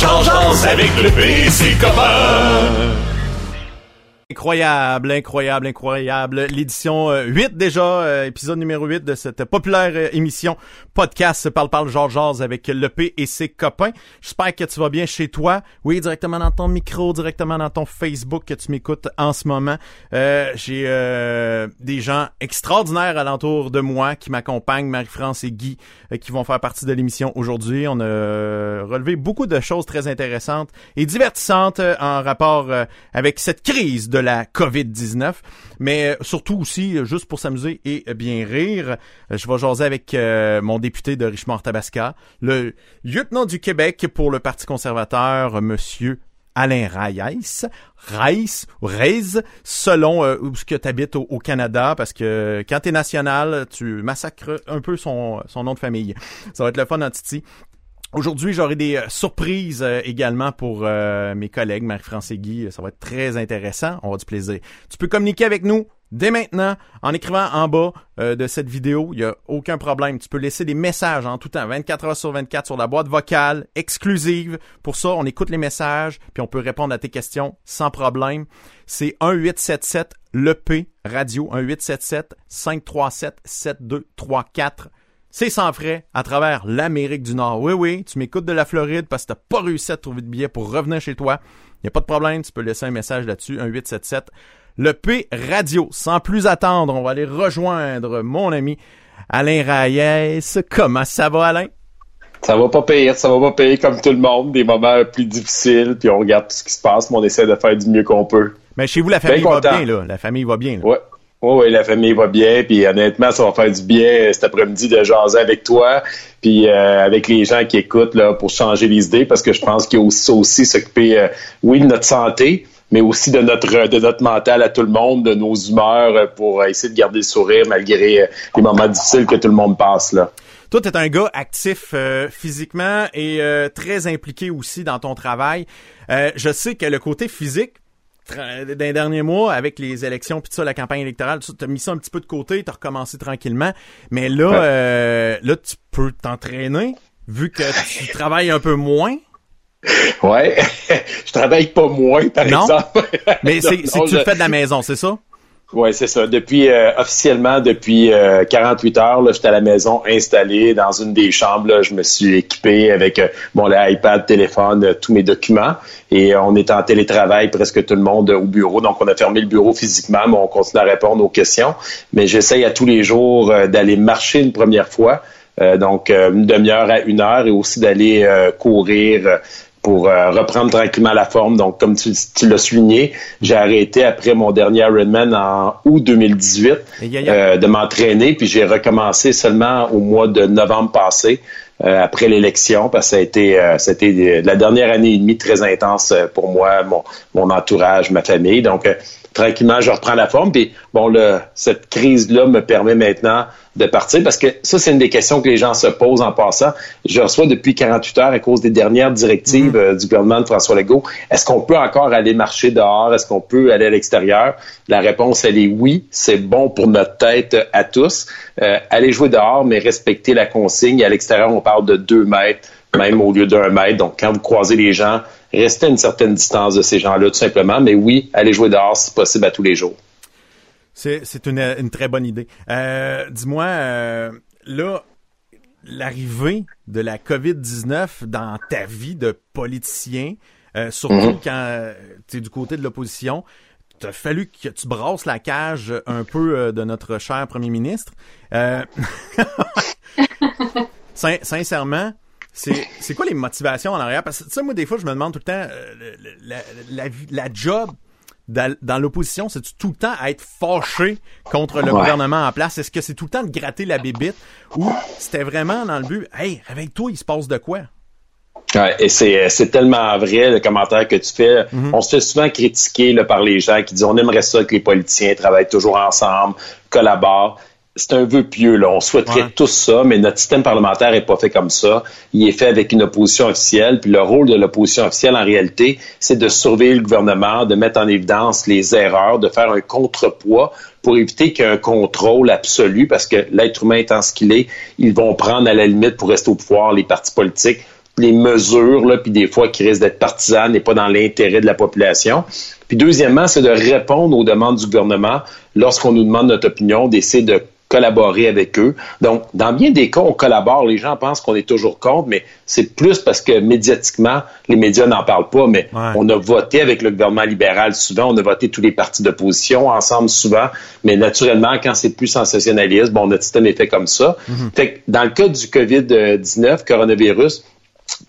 Jean, avec le PC. Incroyable, incroyable, incroyable. L'édition 8 euh, déjà, euh, épisode numéro 8 de cette populaire euh, émission podcast Parle Parle Georges avec P et ses copains. J'espère que tu vas bien chez toi. Oui, directement dans ton micro, directement dans ton Facebook que tu m'écoutes en ce moment. J'ai des gens extraordinaires alentour de moi qui m'accompagnent, Marie-France et Guy, qui vont faire partie de l'émission aujourd'hui. On a relevé beaucoup de choses très intéressantes et divertissantes en rapport avec cette crise de la COVID-19, mais surtout aussi, juste pour s'amuser et bien rire, je vais jaser avec euh, mon député de Richemont-Tabasca, le lieutenant du Québec pour le Parti conservateur, monsieur Alain Reyes, Reyes Reyes, selon euh, où ce que tu habites au, Canada, parce que quand t'es national, tu massacres un peu son, son nom de famille. Ça va être le fun Titi. Aujourd'hui, j'aurai des euh, surprises euh, également pour euh, mes collègues, Marie-France et Guy. Ça va être très intéressant. On va du plaisir. Tu peux communiquer avec nous dès maintenant en écrivant en bas de cette vidéo. Il n'y a aucun problème. Tu peux laisser des messages en tout temps, 24 heures sur 24 sur la boîte vocale exclusive. Pour ça, on écoute les messages puis on peut répondre à tes questions sans problème. C'est 1877 le P radio 1877 537 7234 c'est sans frais à travers l'Amérique du Nord. Oui, oui, tu m'écoutes de la Floride parce que t'as pas réussi à trouver de billet pour revenir chez toi. Il n'y a pas de problème, tu peux laisser un message là-dessus, un 877. Le P Radio. Sans plus attendre, on va aller rejoindre mon ami Alain Reyes. Comment ça va, Alain? Ça va pas payer, ça va pas payer comme tout le monde, des moments plus difficiles, puis on regarde tout ce qui se passe, mais on essaie de faire du mieux qu'on peut. Mais chez vous, la famille va bien, là. La famille va bien, là. Ouais. Oui, la famille va bien, puis honnêtement, ça va faire du bien euh, cet après-midi de jaser avec toi, puis euh, avec les gens qui écoutent là pour changer les idées, parce que je pense qu'il y a aussi, aussi s'occuper, euh, oui, de notre santé, mais aussi de notre de notre mental à tout le monde, de nos humeurs pour essayer de garder le sourire malgré les moments difficiles que tout le monde passe là. Toi, tu es un gars actif physiquement et très impliqué aussi dans ton travail. je sais que le côté physique, d'un dernier mois, avec les élections puis ça, la campagne électorale, tu as mis ça un petit peu de côté, tu as recommencé tranquillement. Mais là, euh, là, tu peux t'entraîner, vu que tu travailles un peu moins. Ouais, je travaille pas moins, par exemple. Mais c'est que tu le fais de la maison, c'est ça? Oui, c'est ça. Depuis euh, officiellement depuis 48 euh, heures, j'étais à la maison installé dans une des chambres. je me suis équipé avec mon iPad, téléphone, tous mes documents. Et on est en télétravail, presque tout le monde au bureau. Donc, on a fermé le bureau physiquement, mais on continue à répondre aux questions. Mais j'essaye à tous les jours d'aller marcher une première fois. donc, une demi-heure à une heure et aussi d'aller courir pour euh, reprendre tranquillement la forme. Donc, comme tu, l'as souligné, j'ai arrêté après mon dernier Ironman en août 2018 euh, de m'entraîner, puis j'ai recommencé seulement au mois de novembre passé. Euh, après l'élection, parce que ça a été, c'était la dernière année et demie très intense pour moi, mon, mon entourage, ma famille. Donc, tranquillement, je reprends la forme. Puis, bon, le, cette crise-là me permet maintenant de partir parce que ça, c'est une des questions que les gens se posent en passant. Je reçois depuis 48 heures à cause des dernières directives mm-hmm. euh, du gouvernement de François Legault. Est-ce qu'on peut encore aller marcher dehors? Est-ce qu'on peut aller à l'extérieur? La réponse, elle est oui. C'est bon pour notre tête à tous. Euh, aller jouer dehors, mais respecter la consigne. À l'extérieur, on parle de deux mètres, même au lieu d'un mètre. Donc, quand vous croisez les gens, restez à une certaine distance de ces gens-là, tout simplement. Mais oui, aller jouer dehors, c'est possible à tous les jours. C'est une, très bonne idée. Euh, dis-moi, euh, là, l'arrivée de la COVID-19 dans ta vie de politicien, euh, surtout mhm. quand tu es du côté de l'opposition, a fallu que tu brasses la cage un peu de notre cher premier ministre. sincèrement, c'est quoi les motivations en arrière? Parce que, tu sais, moi, des fois, je me demande tout le temps, la, la, la, job dans, l'opposition, c'est tout le temps à être fâché contre le gouvernement en place? Est-ce que c'est tout le temps de gratter la bébite? Ou c'était vraiment dans le but, hey, avec toi, il se passe de quoi? Ouais, et c'est tellement vrai le commentaire que tu fais. Mm-hmm. On se fait souvent critiquer là, par les gens qui disent on aimerait ça que les politiciens travaillent toujours ensemble, collaborent c'est un vœu pieux. Là. On souhaiterait tout ça, mais notre système parlementaire est pas fait comme ça. Il est fait avec une opposition officielle. Puis le rôle de l'opposition officielle, en réalité, c'est de surveiller le gouvernement, de mettre en évidence les erreurs, de faire un contrepoids pour éviter qu'il y ait un contrôle absolu, parce que l'être humain étant ce qu'il est, ils vont prendre à la limite pour rester au pouvoir les partis politiques les mesures, là, puis des fois qui risquent d'être partisanes et pas dans l'intérêt de la population. Puis deuxièmement, c'est de répondre aux demandes du gouvernement lorsqu'on nous demande notre opinion, d'essayer de collaborer avec eux. Donc, dans bien des cas, on collabore. Les gens pensent qu'on est toujours contre, mais c'est plus parce que médiatiquement, les médias n'en parlent pas, mais on a voté avec le gouvernement libéral souvent, on a voté tous les partis d'opposition ensemble souvent, mais naturellement, quand c'est plus sensationnaliste, bon, notre système est fait comme ça. Mm-hmm. Fait que dans le cas du COVID-19, coronavirus,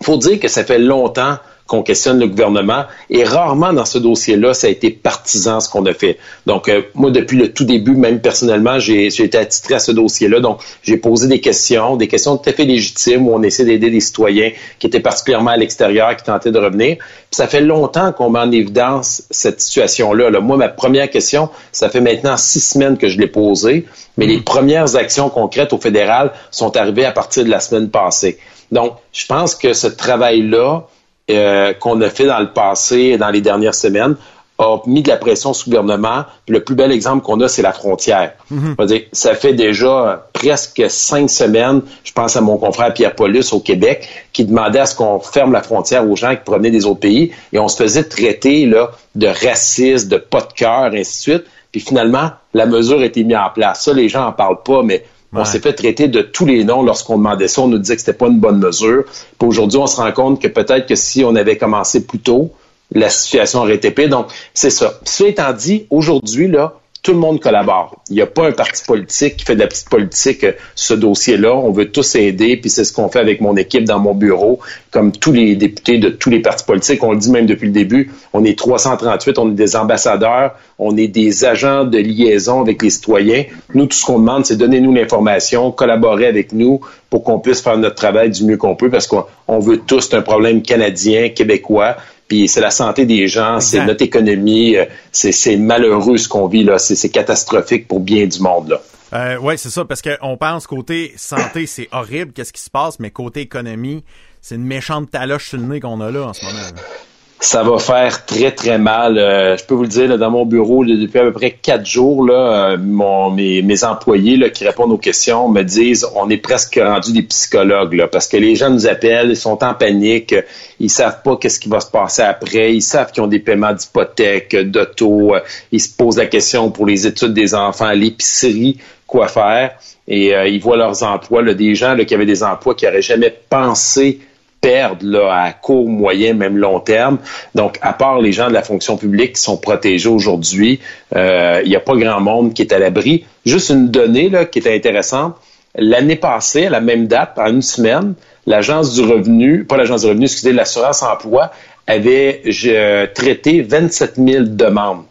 faut dire que ça fait longtemps qu'on questionne le gouvernement. Et rarement dans ce dossier-là, ça a été partisan ce qu'on a fait. Donc, euh, moi, depuis le tout début, même personnellement, j'ai été attitré à ce dossier-là. Donc, j'ai posé des questions, des questions tout à fait légitimes où on essaie d'aider des citoyens qui étaient particulièrement à l'extérieur, qui tentaient de revenir. Puis ça fait longtemps qu'on met en évidence cette situation-là. Là. Moi, ma première question, ça fait maintenant six semaines que je l'ai posée, mais les premières actions concrètes au fédéral sont arrivées à partir de la semaine passée. Donc, je pense que ce travail-là, euh, qu'on a fait dans le passé, dans les dernières semaines, a mis de la pression sur le gouvernement. le plus bel exemple qu'on a, c'est la frontière. Mhm. ça fait déjà presque cinq semaines, je pense à mon confrère Pierre Paulus au Québec, qui demandait à ce qu'on ferme la frontière aux gens qui provenaient des autres pays. Et on se faisait traiter là, de racistes, de pas de cœur, ainsi de suite. Puis finalement, la mesure a été mise en place. Ça, les gens en parlent pas, mais on s'est fait traiter de tous les noms lorsqu'on demandait ça. On nous disait que c'était pas une bonne mesure. Puis aujourd'hui, on se rend compte que peut-être que si on avait commencé plus tôt, la situation aurait été pire. Donc, c'est ça. Cela étant dit, aujourd'hui, là, tout le monde collabore. Il n'y a pas un parti politique qui fait de la petite politique euh, ce dossier-là. On veut tous aider, puis c'est ce qu'on fait avec mon équipe dans mon bureau, comme tous les députés de tous les partis politiques. On le dit même depuis le début, on est 338, on est des ambassadeurs, on est des agents de liaison avec les citoyens. Nous, tout ce qu'on demande, c'est donner nous l'information, collaborer avec nous pour qu'on puisse faire notre travail du mieux qu'on peut, parce qu'on veut tous, un problème canadien, québécois, puis c'est la santé des gens, c'est notre économie, euh, c'est malheureux ce qu'on vit là, c'est catastrophique pour bien du monde là. Euh, oui, c'est ça, parce qu'on pense côté santé, c'est horrible, qu'est-ce qui se passe, mais côté économie, c'est une méchante taloche sur le nez qu'on a là en ce moment ça va faire très très mal. Euh, je peux vous le dire, dans mon bureau, depuis à peu près quatre jours, là, euh, mon, mes, mes, employés là, qui répondent aux questions me disent on est presque rendu des psychologues là, parce que les gens nous appellent, ils sont en panique, ils savent pas qu'est-ce qui va se passer après, ils savent qu'ils ont des paiements d'hypothèque, d'auto, euh, ils se posent la question pour les études des enfants, l'épicerie, quoi faire, et ils voient leurs emplois, là, des gens là, qui avaient des emplois qui n'auraient jamais pensé perdre là, à court, moyen, même long terme. Donc, à part les gens de la fonction publique qui sont protégés aujourd'hui, euh, il n'y a pas grand monde qui est à l'abri. Juste une donnée là, qui est intéressante. L'année passée, à la même date, en une semaine, l'Agence du revenu, pas l'Agence du revenu, excusez, l'assurance emploi avait traité 27 000 demandes.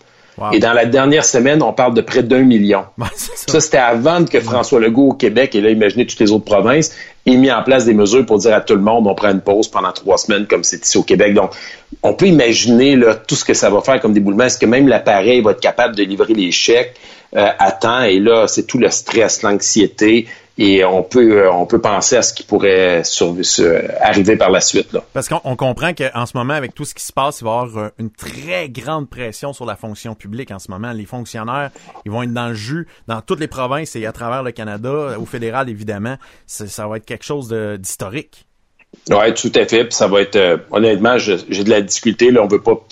Et dans la dernière semaine, on parle de près d'un million. ça, c'était avant que François Legault au Québec, et là, imaginez toutes les autres provinces, ait mis en place des mesures pour dire à tout le monde, on prend une pause pendant trois semaines, comme c'est ici au Québec. Donc, on peut imaginer là, tout ce que ça va faire comme déboulement. Est-ce que même l'appareil va être capable de livrer les chèques euh, à temps? Et là, c'est tout le stress, l'anxiété, et on peut euh, on peut penser à ce qui pourrait arriver par la suite. Là. Parce qu'on comprend qu'en ce moment, avec tout ce qui se passe, il va y avoir euh, une très grande pression sur la fonction publique en ce moment. Les fonctionnaires, ils vont être dans le jus dans toutes les provinces et à travers le Canada, au fédéral évidemment. Ça va être quelque chose d'historique. Oui, tout à fait. Puis ça va être euh, honnêtement, j'ai de la difficulté. Là, on veut pas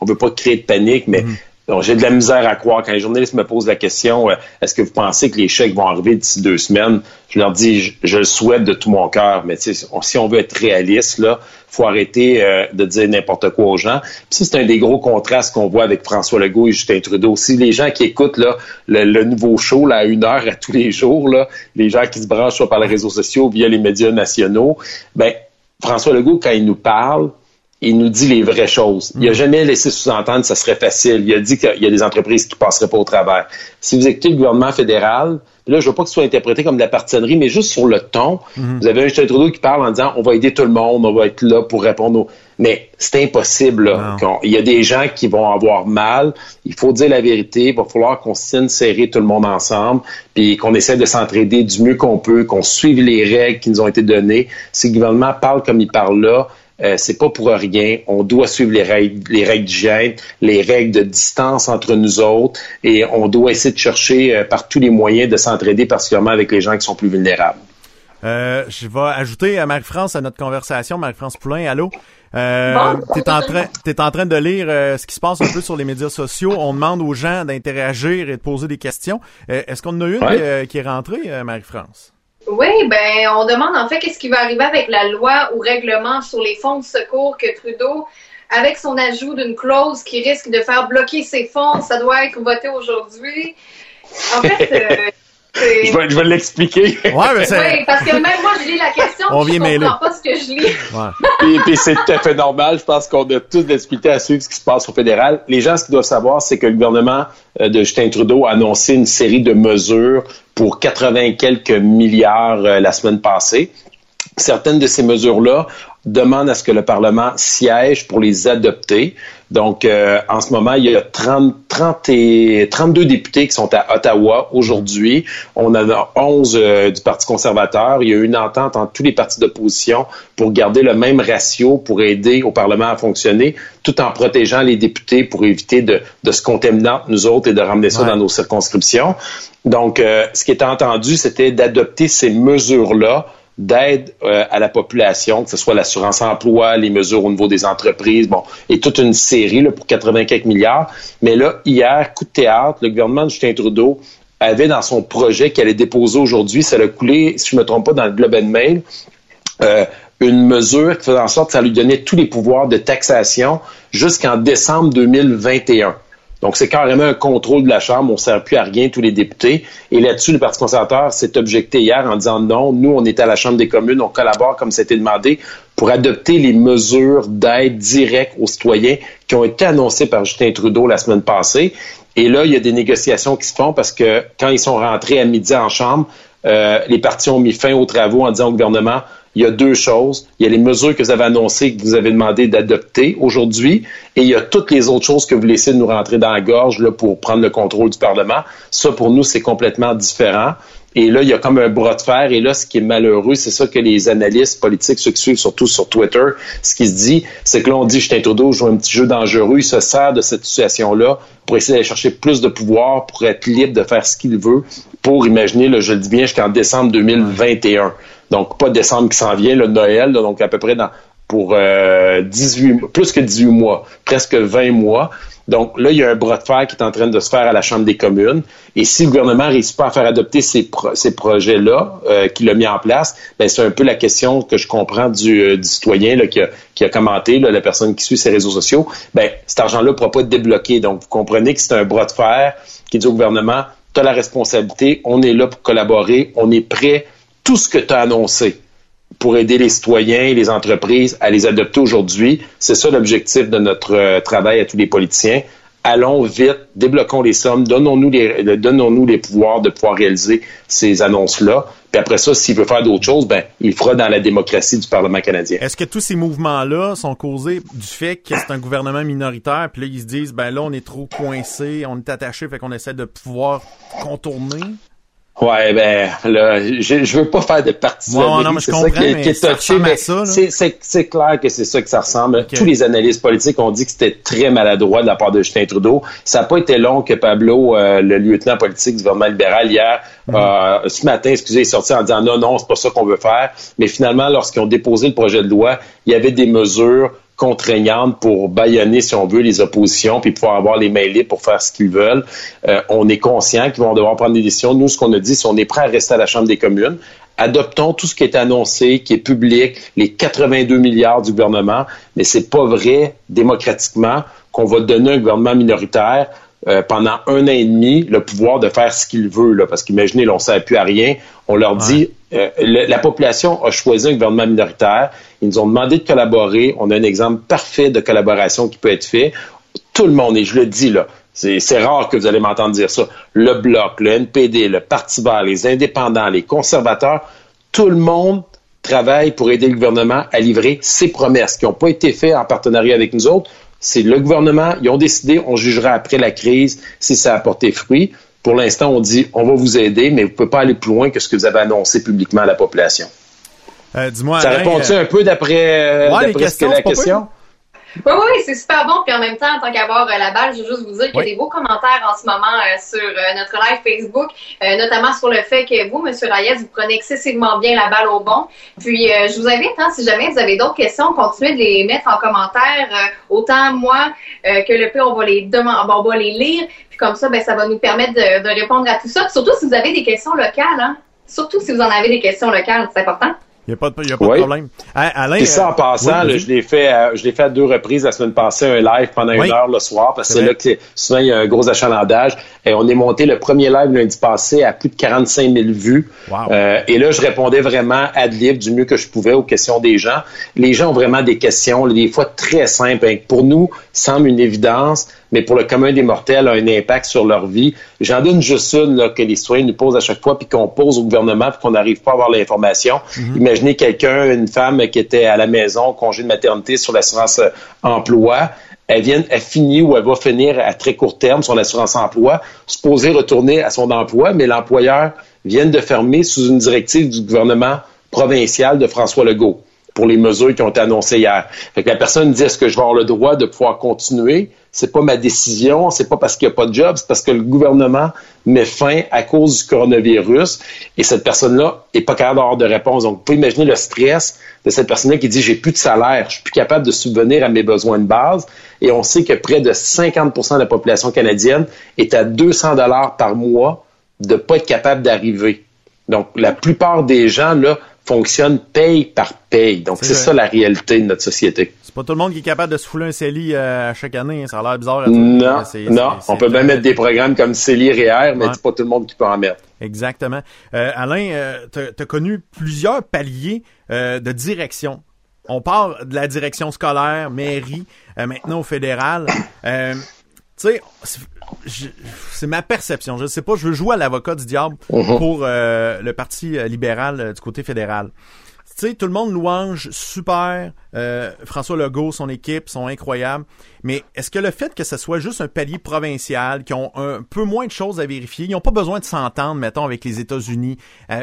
on veut pas créer de panique, mais mm-hmm. Donc, j'ai de la misère à croire. Quand les journalistes me posent la question, euh, est-ce que vous pensez que les chèques vont arriver d'ici deux semaines? Je leur dis, je, le souhaite de tout mon cœur, mais si on veut être réaliste, là, faut arrêter euh, de dire n'importe quoi aux gens. Puis ça, c'est un des gros contrastes qu'on voit avec François Legault et Justin Trudeau. Si les gens qui écoutent là, le, nouveau show là, à une heure à tous les jours, là, les gens qui se branchent soit par les réseaux sociaux, via les médias nationaux, ben François Legault, quand il nous parle, il nous dit les vraies choses. Il a mm. jamais laissé sous-entendre que ça serait facile. Il a dit qu'il y a des entreprises qui passeraient pas au travers. Si vous écoutez le gouvernement fédéral, là, je veux pas que ce soit interprété comme de la partisanerie, mais juste sur le ton. Mm-hmm. Vous avez un Justin Trudeau qui parle en disant on va aider tout le monde, on va être là pour répondre aux... Mais c'est impossible. Il y a des gens qui vont avoir mal. Il faut dire la vérité. Il va falloir qu'on signe serrer tout le monde ensemble, puis qu'on essaie de s'entraider du mieux qu'on peut, qu'on suive les règles qui nous ont été données. Si le gouvernement parle comme il parle là, euh, c'est pas pour rien. On doit suivre les règles, les règles d'hygiène, les règles de distance entre nous autres, et on doit essayer de chercher euh, par tous les moyens de s'entraider, particulièrement avec les gens qui sont plus vulnérables. Euh, je vais ajouter à Marie-France à notre conversation. Marie-France Poulain, allô? Euh, t'es en train, t'es en train de lire euh, ce qui se passe un peu sur les médias sociaux. On demande aux gens d'interagir et de poser des questions. Euh, est-ce qu'on en a une qui, est rentrée, Marie-France? Oui, ben on demande en fait qu'est-ce qui va arriver avec la loi ou règlement sur les fonds de secours que Trudeau, avec son ajout d'une clause qui risque de faire bloquer ces fonds, ça doit être voté aujourd'hui. En fait, je vais, je vais l'expliquer. Ouais, mais oui, parce que même moi, je lis la question, On je comprends pas ce que je lis. Ouais. et puis c'est tout à fait normal. Je pense qu'on a tous discuté à suivre ce qui se passe au fédéral. Les gens, ce qu'ils doivent savoir, c'est que le gouvernement euh, de Justin Trudeau a annoncé une série de mesures pour 80 quelques milliards euh, la semaine passée. Certaines de ces mesures-là demandent à ce que le Parlement siège pour les adopter. Donc, euh, en ce moment, il y a 30, 30 et 32 députés qui sont à Ottawa aujourd'hui. On en a 11 euh, du Parti conservateur. Il y a une entente entre tous les partis d'opposition pour garder le même ratio pour aider au Parlement à fonctionner, tout en protégeant les députés pour éviter de, de se contaminer entre nous autres et de ramener ça dans nos circonscriptions. Donc, euh, ce qui était entendu, c'était d'adopter ces mesures-là d'aide euh, à la population, que ce soit l'assurance emploi, les mesures au niveau des entreprises, bon, et toute une série là, pour 84 milliards. Mais là, hier, coup de théâtre, le gouvernement de Justin Trudeau avait dans son projet qu'il allait déposer aujourd'hui, ça l'a coulé, si je ne me trompe pas, dans le Globe and Mail, euh, une mesure qui faisait en sorte que ça lui donnait tous les pouvoirs de taxation jusqu'en décembre 2021. Donc, c'est carrément un contrôle de la Chambre. On ne sert plus à rien, tous les députés. Et là-dessus, le Parti conservateur s'est objecté hier en disant non, nous, on est à la Chambre des communes, on collabore comme c'était demandé pour adopter les mesures d'aide directe aux citoyens qui ont été annoncées par Justin Trudeau la semaine passée. Et là, il y a des négociations qui se font parce que quand ils sont rentrés à midi en Chambre, euh, les partis ont mis fin aux travaux en disant au gouvernement, il y a deux choses. Il y a les mesures que vous avez annoncées, que vous avez demandé d'adopter aujourd'hui, et il y a toutes les autres choses que vous laissez nous rentrer dans la gorge là, pour prendre le contrôle du Parlement. Ça, pour nous, c'est complètement différent. Et là, il y a comme un bras de fer. Et là, ce qui est malheureux, c'est ça que les analystes politiques, ceux qui suivent surtout sur Twitter, ce qui se dit, c'est que là, on dit Justin Trudeau joue un petit jeu dangereux. Il se sert de cette situation-là pour essayer d'aller chercher plus de pouvoir, pour être libre de faire ce qu'il veut, pour imaginer, je le dis bien, jusqu'en décembre 2021. Donc, pas décembre qui s'en vient, le Noël, donc à peu près dans, pour euh, 18, plus que 18 mois, presque 20 mois. Donc là, il y a un bras de fer qui est en train de se faire à la Chambre des communes. Et si le gouvernement ne réussit pas à faire adopter ces, projets-là euh, qu'il a mis en place, ben, c'est un peu la question que je comprends du, euh, citoyen qui, a, commenté, la personne qui suit ses réseaux sociaux. Ben, cet argent-là ne pourra pas être débloqué. Donc, vous comprenez que c'est un bras de fer qui dit au gouvernement, tu as la responsabilité, on est là pour collaborer, on est prêt tout ce que tu as annoncé pour aider les citoyens et les entreprises à les adopter aujourd'hui. C'est ça l'objectif de notre euh, travail à tous les politiciens. Allons vite, débloquons les sommes, donnons-nous les, donnons-nous les pouvoirs de pouvoir réaliser ces annonces-là. Puis après ça, s'il veut faire d'autres choses, ben, il fera dans la démocratie du Parlement canadien. Est-ce que tous ces mouvements-là sont causés du fait que c'est un gouvernement minoritaire, puis là, ils se disent, ben là, on est trop coincé, on est attaché, fait qu'on essaie de pouvoir contourner? Ouais, ben là, je, je veux pas faire de partisanerie. Ouais, ça qui, est touché, mais c'est clair que c'est ça que ça ressemble. Tous les analystes politiques ont dit que c'était très maladroit de la part de Justin Trudeau. Ça n'a pas été long que Pablo, euh, le lieutenant politique du gouvernement libéral, hier, mhm. euh, ce matin, excusez, est sorti en disant non, non, c'est pas ça qu'on veut faire. Mais finalement, lorsqu'ils ont déposé le projet de loi, il y avait des mesures contraignantes pour baïonner, si on veut, les oppositions, puis pouvoir avoir les mains libres pour faire ce qu'ils veulent. Euh, on est conscient qu'ils vont devoir prendre des décisions. Nous, ce qu'on a dit, c'est qu'on est prêt à rester à la Chambre des communes. Adoptons tout ce qui est annoncé, qui est public, les 82 milliards du gouvernement, mais c'est pas vrai démocratiquement qu'on va donner un gouvernement minoritaire euh, pendant un an et demi le pouvoir de faire ce qu'il veut. Là, parce qu'imaginez, on ne sert plus à rien. On leur dit, euh, la population a choisi un gouvernement minoritaire. Ils nous ont demandé de collaborer. On a un exemple parfait de collaboration qui peut être fait. Tout le monde, et je le dis là, c'est rare que vous allez m'entendre dire ça, le Bloc, le NPD, le Parti vert, les indépendants, les conservateurs, tout le monde travaille pour aider le gouvernement à livrer ses promesses qui n'ont pas été faites en partenariat avec nous autres. C'est le gouvernement, ils ont décidé, on jugera après la crise si ça a porté fruit. Pour l'instant, on dit on va vous aider, mais vous ne pouvez pas aller plus loin que ce que vous avez annoncé publiquement à la population. Euh, dis-moi, ça répond-tu euh, un peu d'après euh, ce que la question? Oui, oui, c'est super bon. Puis en même temps, en tant qu'avoir euh, la balle, je veux juste vous dire qu'il y a des beaux commentaires en ce moment euh, sur euh, notre live Facebook, notamment sur le fait que vous, M. Rayet, vous prenez excessivement bien la balle au bon. Puis je vous invite, hein, si jamais vous avez d'autres questions, continuez de les mettre en commentaire. autant moi que le P, on va les demander, on va les lire. Puis comme ça, ben, ça va nous permettre de, de répondre à tout ça. surtout si vous avez des questions locales, hein. Surtout si vous en avez des questions locales, c'est important. Il n'y a pas de, y a pas de problème. Alain, ça, en euh, passant, je l'ai fait, euh, je l'ai fait à deux reprises la semaine passée, un live pendant une heure le soir, parce que c'est là que souvent il y a un gros achalandage. Et on est monté le premier live lundi passé à plus de 45 000 vues. Euh, et là, je répondais vraiment ad lib du mieux que je pouvais aux questions des gens. Les gens ont vraiment des questions, des fois très simples. Hein, pour nous, semble une évidence, mais pour le commun des mortels, a un impact sur leur vie. J'en donne juste une là, que les citoyens nous posent à chaque fois, puis qu'on pose au gouvernement, puis qu'on n'arrive pas à avoir l'information. Mhm. Imaginez quelqu'un, une femme qui était à la maison, congé de maternité sur l'assurance euh, emploi. Elle vient, elle finit ou elle va finir à très court terme son assurance emploi, supposée retourner à son emploi, mais l'employeur vient de fermer sous une directive du gouvernement provincial de François Legault pour les mesures qui ont été annoncées hier. Fait que la personne dit est-ce que je vais avoir le droit de pouvoir continuer? C'est pas ma décision, c'est pas parce qu'il n'y a pas de job, c'est parce que le gouvernement met fin à cause du coronavirus et cette personne-là est pas capable d'avoir de réponse. Donc vous pouvez imaginer le stress de cette personne-là qui dit j'ai plus de salaire, je suis plus capable de subvenir à mes besoins de base et on sait que près de 50% de la population canadienne est à 200 dollars par mois de pas être capable d'arriver. Donc la plupart des gens là fonctionne paye par paye. Donc, c'est ça la réalité de notre société. C'est pas tout le monde qui est capable de se fouler un CELI euh, à chaque année. Hein. Ça a l'air bizarre. À non, non. on peut même mettre des programmes comme CELI REER, mais c'est pas tout le monde qui peut en mettre. Exactement. Euh, Alain, euh, tu as connu plusieurs paliers de direction. On part de la direction scolaire, mairie, maintenant au fédéral. tu sais, c'est ma perception. Je sais pas, je veux jouer à l'avocat du diable uh-huh. pour euh, le Parti euh, libéral euh, du côté fédéral. Tout le monde louange super. François Legault, son équipe sont incroyables. Mais est-ce que le fait que ce soit juste un palier provincial, qui ont un peu moins de choses à vérifier, ils n'ont pas besoin de s'entendre, mettons, avec les États-Unis,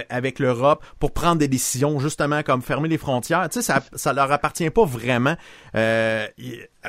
avec l'Europe, pour prendre des décisions, justement, comme fermer les frontières? Ça, ça leur appartient pas vraiment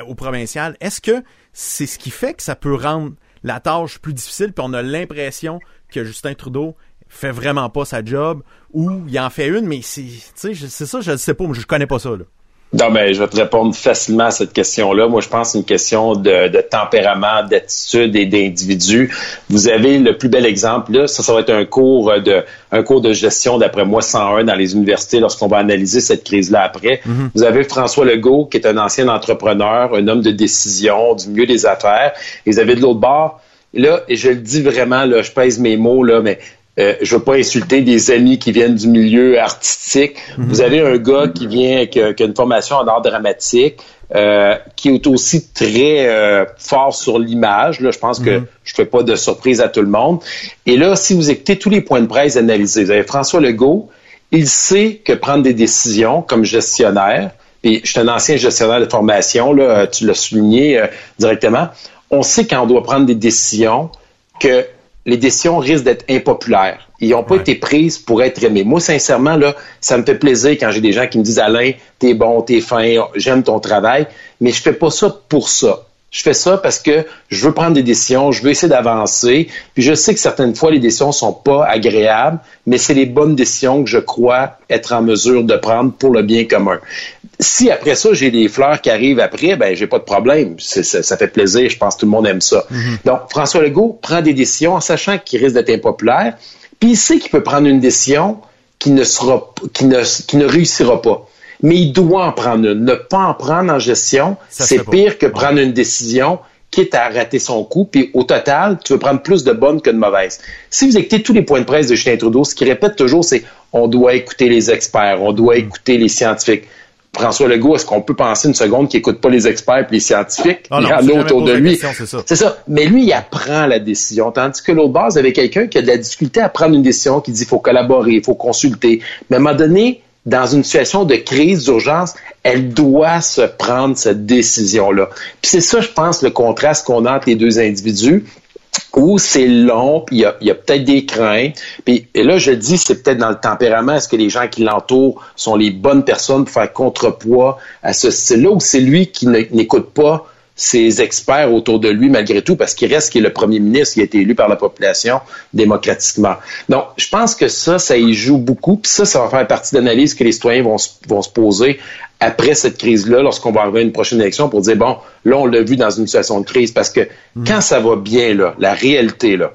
au provincial. Est-ce que c'est ce qui fait que ça peut rendre la tâche plus difficile, puis on a l'impression que Justin Trudeau fait vraiment pas sa job, ou il en fait une, mais c'est, c'est ça, je ne sais pas, mais je connais pas ça. Là. Non, mais je vais te répondre facilement à cette question-là. Moi, je pense que c'est une question de, de tempérament, d'attitude et d'individu. Vous avez le plus bel exemple, là, ça, ça va être un cours de un cours de gestion, d'après moi, 101 dans les universités lorsqu'on va analyser cette crise-là après. Mm-hmm. Vous avez François Legault, qui est un ancien entrepreneur, un homme de décision, du milieu des affaires. Et vous avez de l'autre bord, là, et je le dis vraiment, là, je pèse mes mots, là, mais euh, je veux pas insulter des amis qui viennent du milieu artistique. Mhm. Vous avez un gars qui vient qui a, une formation en art dramatique, euh, qui est aussi très euh, fort sur l'image. Là, je pense que mhm. je fais pas de surprise à tout le monde. Et là, si vous écoutez tous les points de presse analysés, vous avez François Legault, il sait que prendre des décisions comme gestionnaire, et je suis un ancien gestionnaire de formation, là, tu l'as souligné directement, on sait quand on doit prendre des décisions que les décisions risquent d'être impopulaires. Ils n'ont pas été prises pour être aimées. Moi, sincèrement, là, ça me fait plaisir quand j'ai des gens qui me disent Alain, t'es bon, t'es fin, j'aime ton travail, mais je fais pas ça pour ça. Je fais ça parce que je veux prendre des décisions, je veux essayer d'avancer. Puis je sais que certaines fois, les décisions sont pas agréables, mais c'est les bonnes décisions que je crois être en mesure de prendre pour le bien commun. Si après ça, j'ai des fleurs qui arrivent après, ben j'ai pas de problème. Ça, ça, fait plaisir, je pense que tout le monde aime ça. Mm-hmm. Donc, François Legault prend des décisions en sachant qu'il risque d'être impopulaire, puis il sait qu'il peut prendre une décision qui ne sera qui ne, qui ne réussira pas mais il doit en prendre une. Ne pas en prendre en gestion, c'est pire que prendre une décision quitte à rater son coup, puis au total, tu veux prendre plus de bonnes que de mauvaises. Si vous écoutez tous les points de presse de Justin Trudeau, ce qu'il répète toujours, c'est on doit écouter les experts, on doit mm. écouter les scientifiques. François Legault, est-ce qu'on peut penser une seconde qu'il écoute pas les experts et les scientifiques? Ah il y en a autour de lui. C'est ça. Mais lui, il apprend la décision. Tandis que l'autre base avait quelqu'un qui a de la difficulté à prendre une décision, qui dit faut collaborer, il faut consulter. Mais à un moment donné, dans une situation de crise, d'urgence, elle doit se prendre cette décision-là. Puis c'est ça, je pense, le contraste qu'on a entre les deux individus. où c'est long, puis il y a, peut-être des craintes. Puis, et là, je dis, c'est peut-être dans le tempérament. Est-ce que les gens qui l'entourent sont les bonnes personnes pour faire contrepoids à ce style-là, ou c'est lui qui n'écoute pas ses experts autour de lui malgré tout, parce qu'il reste qui est le premier ministre qui a été élu par la population démocratiquement. Donc, je pense que ça, ça y joue beaucoup, puis ça, ça va faire partie d'analyse que les citoyens vont, se- vont se poser après cette crise-là, lorsqu'on va arriver à une prochaine élection, pour dire, bon, là, on l'a vu dans une situation de crise, parce que quand ça va bien, là, la réalité, là,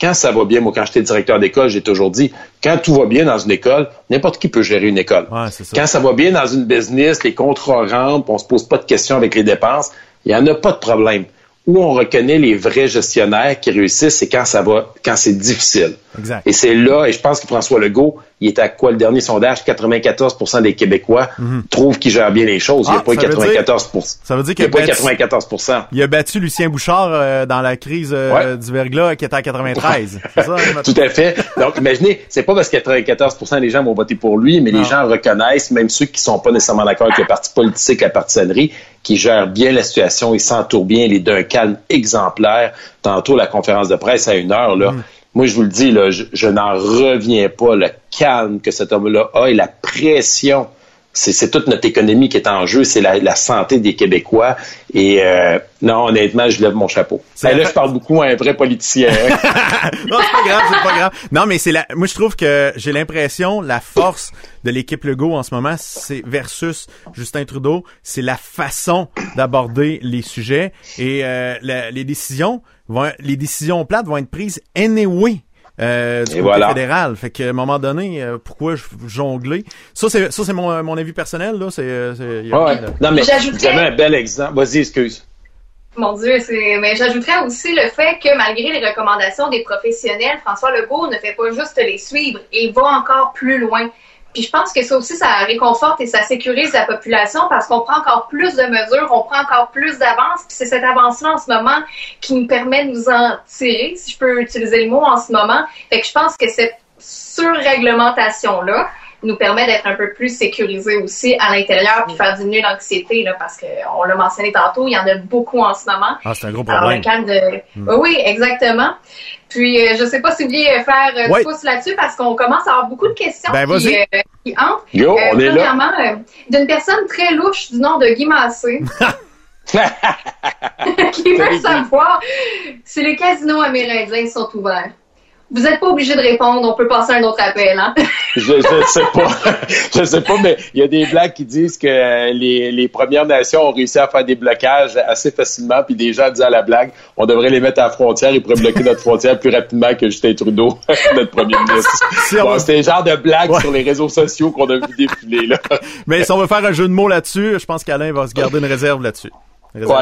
quand ça va bien, moi, quand j'étais directeur d'école, j'ai toujours dit, quand tout va bien dans une école, n'importe qui peut gérer une école. Ouais, c'est ça. Quand ça va bien dans une business, les contrats rentrent, puis on se pose pas de questions avec les dépenses, il y en a pas de problème. Où on reconnaît les vrais gestionnaires qui réussissent, c'est quand ça va, quand c'est difficile. Exact. Et c'est là, et je pense que François Legault, il est à quoi le dernier sondage? 94% des Québécois trouvent qu'il gère bien les choses. il n'y Ah, a pas ça veut dire- 94% Ça veut dire Il n'y qu'il a pas battu, 94% il a battu Lucien Bouchard euh, dans la crise euh, Ouais. du verglas qui était à 93. C'est ça? hein, Tout à fait. Donc, imaginez, c'est pas parce que 94% des gens vont voter pour lui, mais Non. les gens reconnaissent, même ceux qui sont pas nécessairement d'accord avec le parti politique, la partisanerie, qui gèrent bien la situation, ils s'entourent bien, il est d'un calme exemplaire. Tantôt, la conférence de presse à une heure, là. Moi, je vous le dis, là, je, je n'en reviens pas, le calme que cet homme-là a et la pression. C'est, c'est toute notre économie qui est en jeu, c'est la, la santé des Québécois. Et euh, non, honnêtement, je lève mon chapeau. Ben là, vrai- je parle beaucoup à un vrai politicien. hein. non, c'est pas grave, c'est pas grave. Non, mais c'est la. Moi, je trouve que j'ai l'impression la force de l'équipe Legault en ce moment, c'est versus Justin Trudeau, c'est la façon d'aborder les sujets et euh, la- les décisions vont, les décisions plates vont être prises anyway. Euh, du Et côté voilà. fédéral. Fait qu'à un moment donné, euh, pourquoi jongler? Ça, c'est ça c'est mon, mon avis personnel, là. C'est, euh, c'est- y a Ouais, rien ouais. de- Non, mais J'ajouterais- vous avez un bel exemple. Vas-y, excuse. Mon Dieu, c'est. Mais j'ajouterais aussi le fait que malgré les recommandations des professionnels, François Legault ne fait pas juste les suivre, il va encore plus loin. Puis je pense que ça aussi, ça réconforte et ça sécurise la population parce qu'on prend encore plus de mesures, on prend encore plus d'avance. Puis c'est cette avance-là en ce moment qui nous permet de nous en tirer, si je peux utiliser le mot en ce moment. Fait que je pense que cette surréglementation-là nous permet d'être un peu plus sécurisés aussi à l'intérieur puis faire diminuer l'anxiété là, parce qu'on l'a mentionné tantôt, il y en a beaucoup en ce moment. Ah, c'est un gros Alors, le problème. calme de... Oui, oui, exactement. Puis, euh, je sais pas si vous vouliez faire euh, Ouais. du pouce là-dessus parce qu'on commence à avoir beaucoup de questions Ben, qui, euh, qui entrent. Yo, Euh, on est là. premièrement, euh, d'une personne très louche du nom de Guy Massé qui veut savoir si les casinos amérindiens sont ouverts. Vous n'êtes pas obligé de répondre, on peut passer à un autre appel. Hein? je, je sais pas. je sais pas, mais il y a des blagues qui disent que les, les Premières Nations ont réussi à faire des blocages assez facilement, puis des gens disaient à la blague, on devrait les mettre à la frontière, ils pourraient bloquer notre frontière plus rapidement que Justin Trudeau, notre premier ministre. Bon, C'était le genre de blague Ouais. sur les réseaux sociaux qu'on a vu défiler, là. Mais si on veut faire un jeu de mots là-dessus, je pense qu'Alain va se garder une réserve là-dessus. Ouais.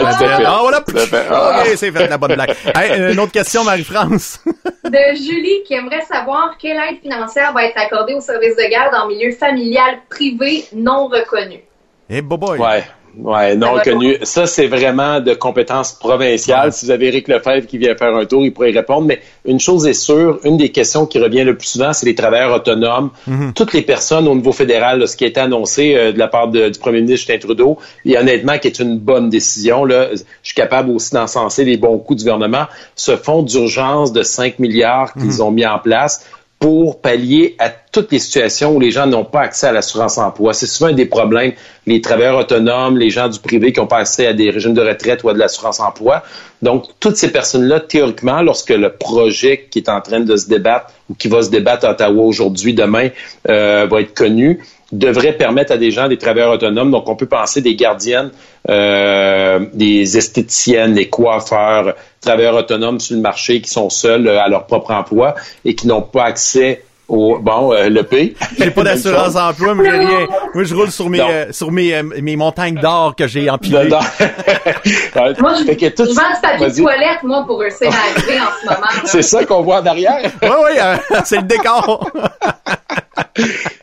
Ah, voilà. Fait. Ah. Ok, c'est fait, la bonne blague. Hey, une autre question, Marie-France. De Julie qui aimerait savoir quelle aide financière va être accordée au service de garde en milieu familial privé non reconnu. Eh, boboy. Ouais. Ouais, non connu. Ça, c'est vraiment de compétences provinciales. Si vous avez Eric Lefebvre qui vient faire un tour, il pourrait y répondre. Mais une chose est sûre, une des questions qui revient le plus souvent, c'est les travailleurs autonomes. Toutes les personnes au niveau fédéral, là, ce qui a été annoncé euh, de la part de- du premier ministre Justin Trudeau, et honnêtement, qui est une bonne décision, là, je suis capable aussi d'encenser les bons coups du gouvernement, ce fonds d'urgence de 5 milliards qu'ils ont mis en place pour pallier à toutes les situations où les gens n'ont pas accès à l'assurance emploi. C'est souvent un des problèmes. Les travailleurs autonomes, les gens du privé qui n'ont pas accès à des régimes de retraite ou à de l'assurance emploi. Donc, toutes ces personnes-là, théoriquement, lorsque le projet qui est en train de se débattre ou qui va se débattre à Ottawa aujourd'hui, demain, euh, va être connu, devrait permettre à des gens, des travailleurs autonomes, donc on peut penser des gardiennes, euh, des esthéticiennes, des coiffeurs, travailleurs autonomes sur le marché qui sont seuls euh, à leur propre emploi et qui n'ont pas accès au bon euh, le P. J'ai pas d'assurance emploi, mais j'ai rien. Moi, je roule sur mes, euh, sur mes, euh, mes montagnes d'or que j'ai empilées. Moi, je, fait que tout je ça- vends du papier de toilette, moi, pour réussir à arriver en ce moment. C'est ça qu'on voit en arrière. Oui, oui, euh, c'est le décor.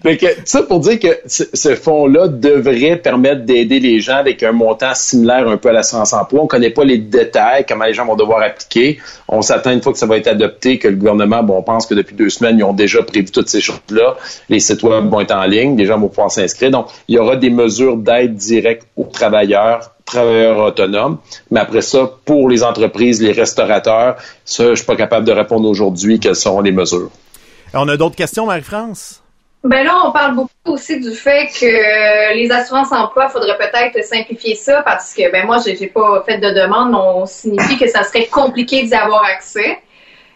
que, ça pour dire que ce fonds-là devrait permettre d'aider les gens avec un montant similaire un peu à l'assurance emploi. On connaît pas les détails, comment les gens vont devoir appliquer. On s'attend une fois que ça va être adopté, que le gouvernement, bon, on pense que depuis deux semaines, ils ont déjà prévu toutes ces choses-là. Les sites web vont être en ligne, les gens vont pouvoir s'inscrire. Donc, il y aura des mesures d'aide directe aux travailleurs travailleurs autonomes. Mais après ça, pour les entreprises, les restaurateurs, ça, je suis pas capable de répondre aujourd'hui quelles seront les mesures. On a d'autres questions, Marie-France? Ben là, on parle beaucoup aussi du fait que les assurances emploi, faudrait peut-être simplifier ça parce que ben moi, j'ai pas fait de demande, on signifie que ça serait compliqué d'y avoir accès.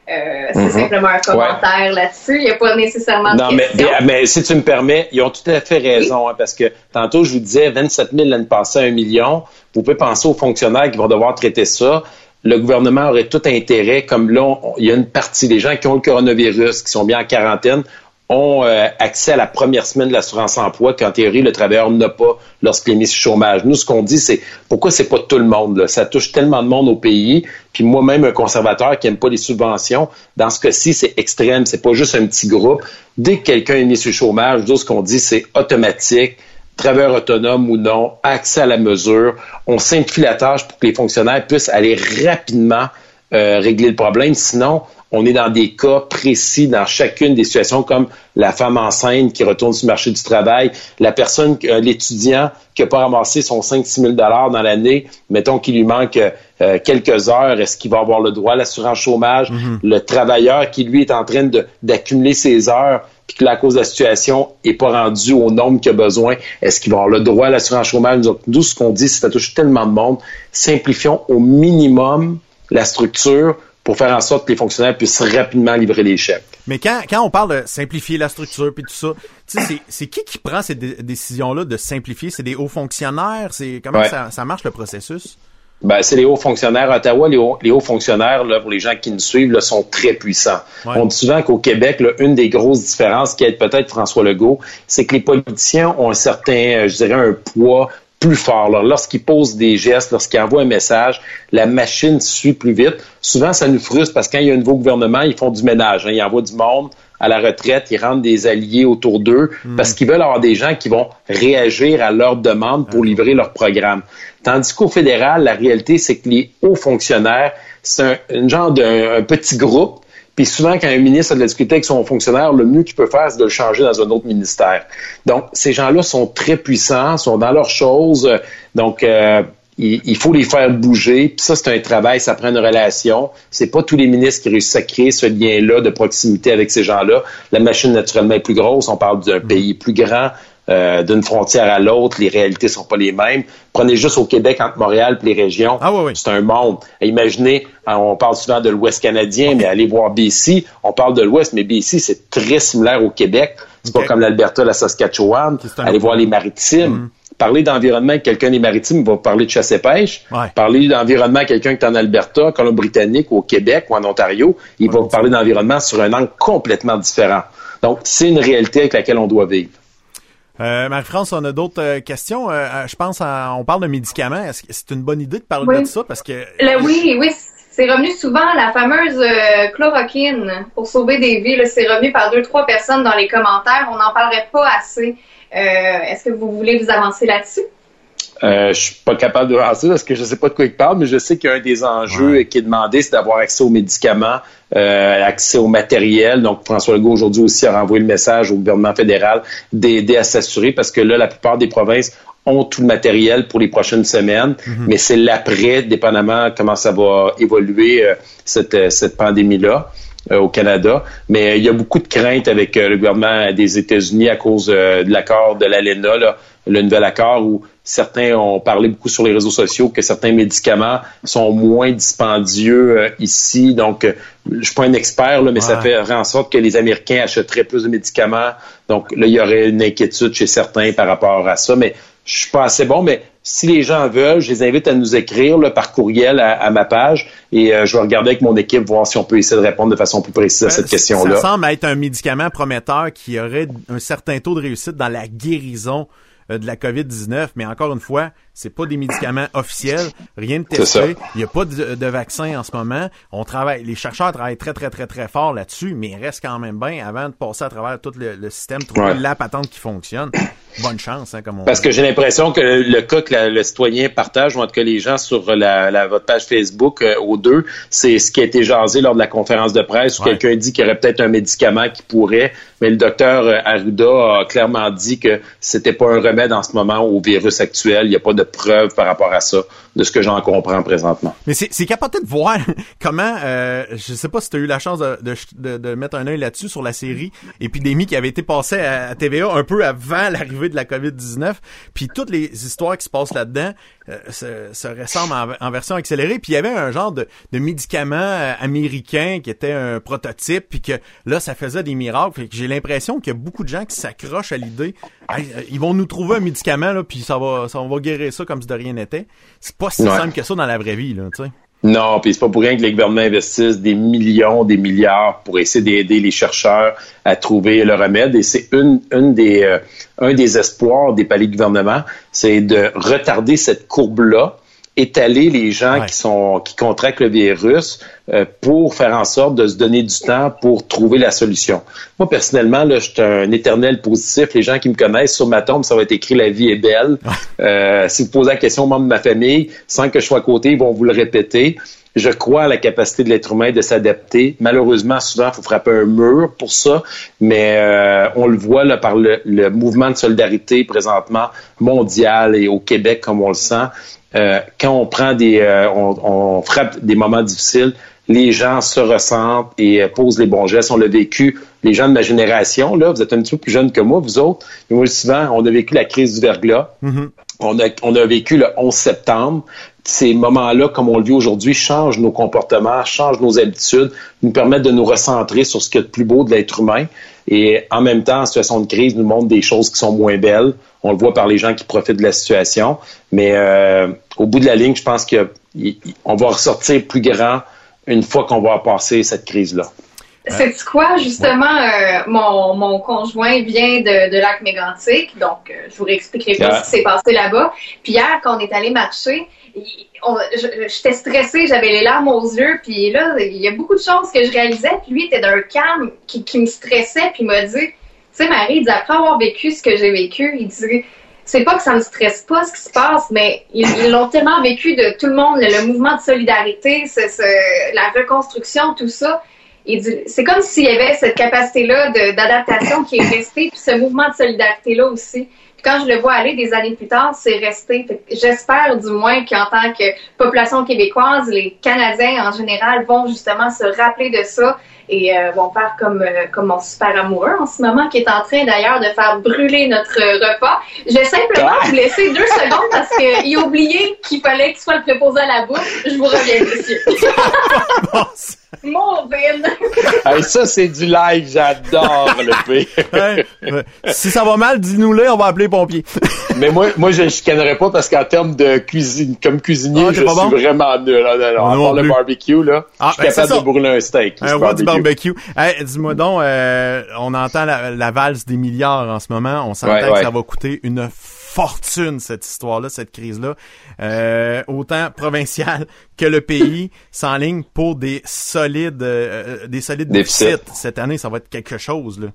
Euh, c'est mhm. simplement un commentaire là-dessus. Il n'y a pas nécessairement de Non, mais, mais, si tu me permets, ils ont tout à fait raison, hein, parce que tantôt, je vous disais 27 000 l'année passée, 1 million. Vous pouvez penser aux fonctionnaires qui vont devoir traiter ça le gouvernement aurait tout intérêt, comme là, il y a une partie des gens qui ont le coronavirus, qui sont bien en quarantaine, ont euh, accès à la première semaine de l'assurance emploi qu'en théorie, le travailleur n'a pas lorsqu'il est mis sur chômage. Nous, ce qu'on dit, c'est pourquoi c'est pas tout le monde. Là? Ça touche tellement de monde au pays. Puis moi-même, un conservateur qui aime pas les subventions, dans ce cas-ci, c'est extrême. C'est pas juste un petit groupe. Dès que quelqu'un est mis sur chômage, nous, ce qu'on dit, c'est automatique travailleur autonome ou non, accès à la mesure. On simplifie la tâche pour que les fonctionnaires puissent aller rapidement euh, régler le problème. Sinon, on est dans des cas précis dans chacune des situations, comme la femme enceinte qui retourne sur le marché du travail, la personne, euh, l'étudiant qui n'a pas ramassé son 5-6 000 dans l'année, mettons qu'il lui manque euh, quelques heures, est-ce qu'il va avoir le droit à l'assurance chômage? Mm-hmm. Le travailleur qui, lui, est en train d'accumuler ses heures, puis que la cause de la situation n'est pas rendue au nombre qu'il a besoin, est-ce qu'il va avoir le droit à l'assurance chômage? Nous, ce qu'on dit, c'est que ça touche tellement de monde. Simplifions au minimum la structure pour faire en sorte que les fonctionnaires puissent rapidement livrer les chèques. Mais quand, quand on parle de simplifier la structure puis tout ça, c'est, c'est qui qui prend ces décisions-là de simplifier? C'est des hauts fonctionnaires? C'est comment ça, ça marche le processus? Ben, c'est les hauts fonctionnaires. À Ottawa, les hauts, les hauts fonctionnaires, là, pour les gens qui nous suivent, là, sont très puissants. On dit souvent qu'au Québec, là, une des grosses différences qui aide peut-être François Legault, c'est que les politiciens ont un certain, euh, je dirais, un poids plus fort. Lorsqu'ils posent des gestes, lorsqu'ils envoient un message, la machine suit plus vite. Souvent, ça nous frustre parce que quand il y a un nouveau gouvernement, ils font du ménage. Hein. Ils envoient du monde à la retraite, ils rendent des alliés autour d'eux hmm. parce qu'ils veulent avoir des gens qui vont réagir à leurs demandes pour livrer leur programme. Tandis qu'au fédéral, la réalité, c'est que les hauts fonctionnaires, c'est un, genre d'un petit groupe puis souvent, quand un ministre a de la discuter avec son fonctionnaire, le mieux qu'il peut faire, c'est de le changer dans un autre ministère. Donc, ces gens-là sont très puissants, sont dans leurs choses. Donc, euh, il, faut les faire bouger. Puis ça, c'est un travail, ça prend une relation. C'est pas tous les ministres qui réussissent à créer ce lien-là de proximité avec ces gens-là. La machine, naturellement, est plus grosse. On parle d'un pays plus grand. Euh, d'une frontière à l'autre, les réalités sont pas les mêmes. Prenez juste au Québec entre Montréal et les régions, ah, oui, c'est un monde. imaginez, hein, on parle souvent de l'Ouest canadien, mais allez voir BC, on parle de l'Ouest, mais BC c'est très similaire au Québec. C'est pas comme l'Alberta, la Saskatchewan. Allez voir les maritimes. Mm. Parler d'environnement quelqu'un des maritimes va parler de chasse et pêche. Parler d'environnement quelqu'un qui est en Alberta, Colombie-Britannique au Québec ou en Ontario, il va parler d'environnement sur un angle complètement différent. Donc, c'est une réalité avec laquelle on doit vivre. Euh, Marie-France, on a d'autres euh, questions. Euh, euh, je pense, on parle de médicaments. Est-ce que c'est une bonne idée de parler de ça? Parce que... oui, oui, c'est revenu souvent, la fameuse chloroquine pour sauver des vies. C'est revenu par deux, trois personnes dans les commentaires. On n'en parlerait pas assez. Est-ce que vous voulez vous avancer là-dessus? Euh, je suis pas capable de lancer parce que je sais pas de quoi il parle, mais je sais qu'un des enjeux qui est demandé, c'est d'avoir accès aux médicaments, euh, accès au matériel. Donc, François Legault aujourd'hui aussi a renvoyé le message au gouvernement fédéral d'aider à s'assurer parce que là, la plupart des provinces ont tout le matériel pour les prochaines semaines, mhm. mais c'est l'après, dépendamment comment ça va évoluer euh, cette, euh, cette pandémie-là. Euh, au Canada. Mais il y a beaucoup de craintes avec le gouvernement des États-Unis à cause de l'accord de l'ALENA, le nouvel accord où certains ont parlé beaucoup sur les réseaux sociaux que certains médicaments sont moins dispendieux euh, ici. Donc, euh, je suis pas un expert, là, mais ça fait en sorte que les Américains achèteraient plus de médicaments. Donc, là, il y aurait une inquiétude chez certains par rapport à ça. Mais je suis pas assez bon, mais si les gens veulent, je les invite à nous écrire là, par courriel à, ma page et euh, je vais regarder avec mon équipe voir si on peut essayer de répondre de façon plus précise à cette question-là. Ça semble être un médicament prometteur qui aurait un certain taux de réussite dans la guérison de la COVID-19, mais encore une fois, c'est pas des médicaments officiels, rien de testé, il n'y a pas de, de, vaccin en ce moment. On travaille, les chercheurs travaillent très très très très fort là-dessus, mais il reste quand même bien avant de passer à travers tout le, système, trouver la patente qui fonctionne. Bonne chance, hein, comme on Parce que j'ai l'impression que le cas que le citoyen partage, ou en tout cas les gens sur la, votre page Facebook euh, aux deux, c'est ce qui a été jasé lors de la conférence de presse où quelqu'un dit qu'il y aurait peut-être un médicament qui pourrait, mais le docteur euh, Arruda a clairement dit que c'était pas un remède en ce moment au virus actuel. Il n'y a pas de preuve par rapport à ça, de ce que j'en comprends présentement. Mais c'est capoté de voir comment, euh, je sais pas si tu as eu la chance de, de, mettre un œil là-dessus sur la série Épidémie qui avait été passée à, TVA un peu avant l'arrivée de la COVID-19, puis toutes les histoires qui se passent là-dedans se, se, ressemblent en, version accélérée, puis il y avait un genre de, de médicament euh, américain qui était un prototype, puis que là, ça faisait des miracles. Fait que j'ai l'impression qu'il y a beaucoup de gens qui s'accrochent à l'idée, euh, ils vont nous trouver un médicament, là, puis ça va, ça, on va guérir ça comme si de rien n'était. C'est pas si simple que ça dans la vraie vie, là, tu sais. Non, puis c'est pas pour rien que les gouvernements investissent des millions, des milliards pour essayer d'aider les chercheurs à trouver le remède. Et c'est une, une des, euh, un des espoirs des palais de gouvernement, c'est de retarder cette courbe-là étaler les gens qui sont qui contractent le virus pour faire en sorte de se donner du temps pour trouver la solution. Moi personnellement, là, je suis un éternel positif. Les gens qui me connaissent sur ma tombe, ça va être écrit "La vie est belle". Euh, si vous posez la question aux membres de ma famille, sans que je sois à côté, ils vont vous le répéter. Je crois à la capacité de l'être humain de s'adapter. Malheureusement, souvent, il faut frapper un mur pour ça, mais euh, on le voit là, par le, le, mouvement de solidarité présentement mondial et au Québec, comme on le sent. Euh, quand on prend des, euh, on, frappe des moments difficiles, les gens se ressentent et euh, posent les bons gestes. On l'a vécu, les gens de ma génération, là, vous êtes un petit peu plus jeunes que moi, vous autres. Mais moi, souvent, on a vécu la crise du verglas. Mm-hmm. on, a, on a vécu le 11 septembre. Ces moments-là, comme on le vit aujourd'hui, changent nos comportements, changent nos habitudes, nous permettent de nous recentrer sur ce qui est le plus beau de l'être humain. Et en même temps, en situation de crise, nous montre des choses qui sont moins belles. On le voit par les gens qui profitent de la situation. Mais euh, au bout de la ligne, je pense qu'on va ressortir plus grand une fois qu'on va passer cette crise-là. C'est quoi, justement, euh, mon, mon conjoint vient de, de lac mégantic, donc euh, je vous réexpliquerai pas ce qui s'est passé là-bas. Puis hier, quand on est allé marcher, j'étais stressée, j'avais les larmes aux yeux, puis là, il y a beaucoup de choses que je réalisais, puis lui était d'un calme qui, qui me stressait, puis il m'a dit, tu sais, Marie, il dit, après avoir vécu ce que j'ai vécu, il dit, c'est pas que ça me stresse pas ce qui se passe, mais ils l'ont tellement vécu de tout le monde, le, mouvement de solidarité, la reconstruction, tout ça. C'est comme s'il y avait cette capacité-là d'adaptation qui est restée, puis ce mouvement de solidarité-là aussi. Puis quand je le vois aller des années plus tard, c'est resté. J'espère du moins qu'en tant que population québécoise, les Canadiens en général vont justement se rappeler de ça et euh, vont faire comme, euh, comme mon super amoureux en ce moment, qui est en train d'ailleurs de faire brûler notre repas. Je vais simplement ah! vous laisser deux secondes parce qu'il a oublié qu'il fallait qu'il soit le préposé à la bouche. Je vous reviens, monsieur. Mon hey, ça, c'est du live. J'adore le P. si ça va mal, dis-nous-le, on va appeler pompier. Mais moi, moi, je ne chicanerais pas parce qu'en termes de cuisine, comme cuisinier, ah, je suis vraiment nul. Là, là, le barbecue, là, ah, je suis ben, capable de brûler un steak. Un roi du barbecue. Dis-moi donc, euh, on entend la, valse des milliards en ce moment. On s'entend que ça va coûter une fortune cette histoire-là, cette crise-là, euh, autant provinciale que le pays s'enligne pour des solides, euh, des solides déficits. Cette année, ça va être quelque chose là.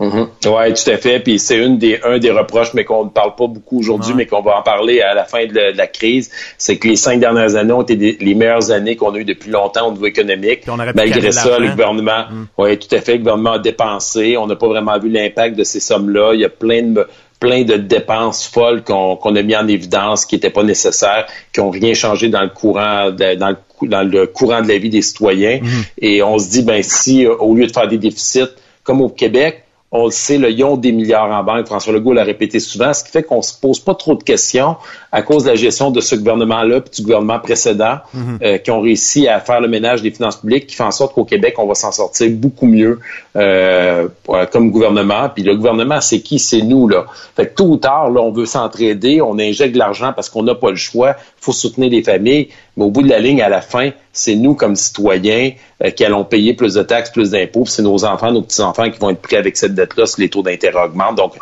Mm-hmm. Oui, tout à fait. Puis c'est une des un des reproches, mais qu'on ne parle pas beaucoup aujourd'hui, mais qu'on va en parler à la fin de la, crise, c'est que les cinq dernières années ont été les meilleures années qu'on a eues depuis longtemps au niveau économique. Malgré ça, le gouvernement, mm. oui, tout à fait, le gouvernement a dépensé. On n'a pas vraiment vu l'impact de ces sommes-là. Il y a plein de plein de dépenses folles qu'on a mis en évidence, qui n'étaient pas nécessaires, qui ont rien changé dans le courant de, dans, le, dans le courant de la vie des citoyens. Mm. Et on se dit, ben si au lieu de faire des déficits, comme au Québec, on le sait, le, ont des milliards en banque. François Legault l'a répété souvent, ce qui fait qu'on se pose pas trop de questions à cause de la gestion de ce gouvernement-là puis du gouvernement précédent mhm. euh, qui ont réussi à faire le ménage des finances publiques, qui fait en sorte qu'au Québec, on va s'en sortir beaucoup mieux euh, comme gouvernement. Puis le gouvernement, c'est qui? C'est nous, là. Fait que tôt ou tard, là, on veut s'entraider, on injecte de l'argent parce qu'on n'a pas le choix, faut soutenir les familles, mais au bout de la ligne, à la fin, c'est nous, comme citoyens, euh, qui allons payer plus de taxes, plus d'impôts, c'est nos enfants, nos petits-enfants qui vont être pris avec cette dette-là si les taux d'intérêt augmentent. Donc,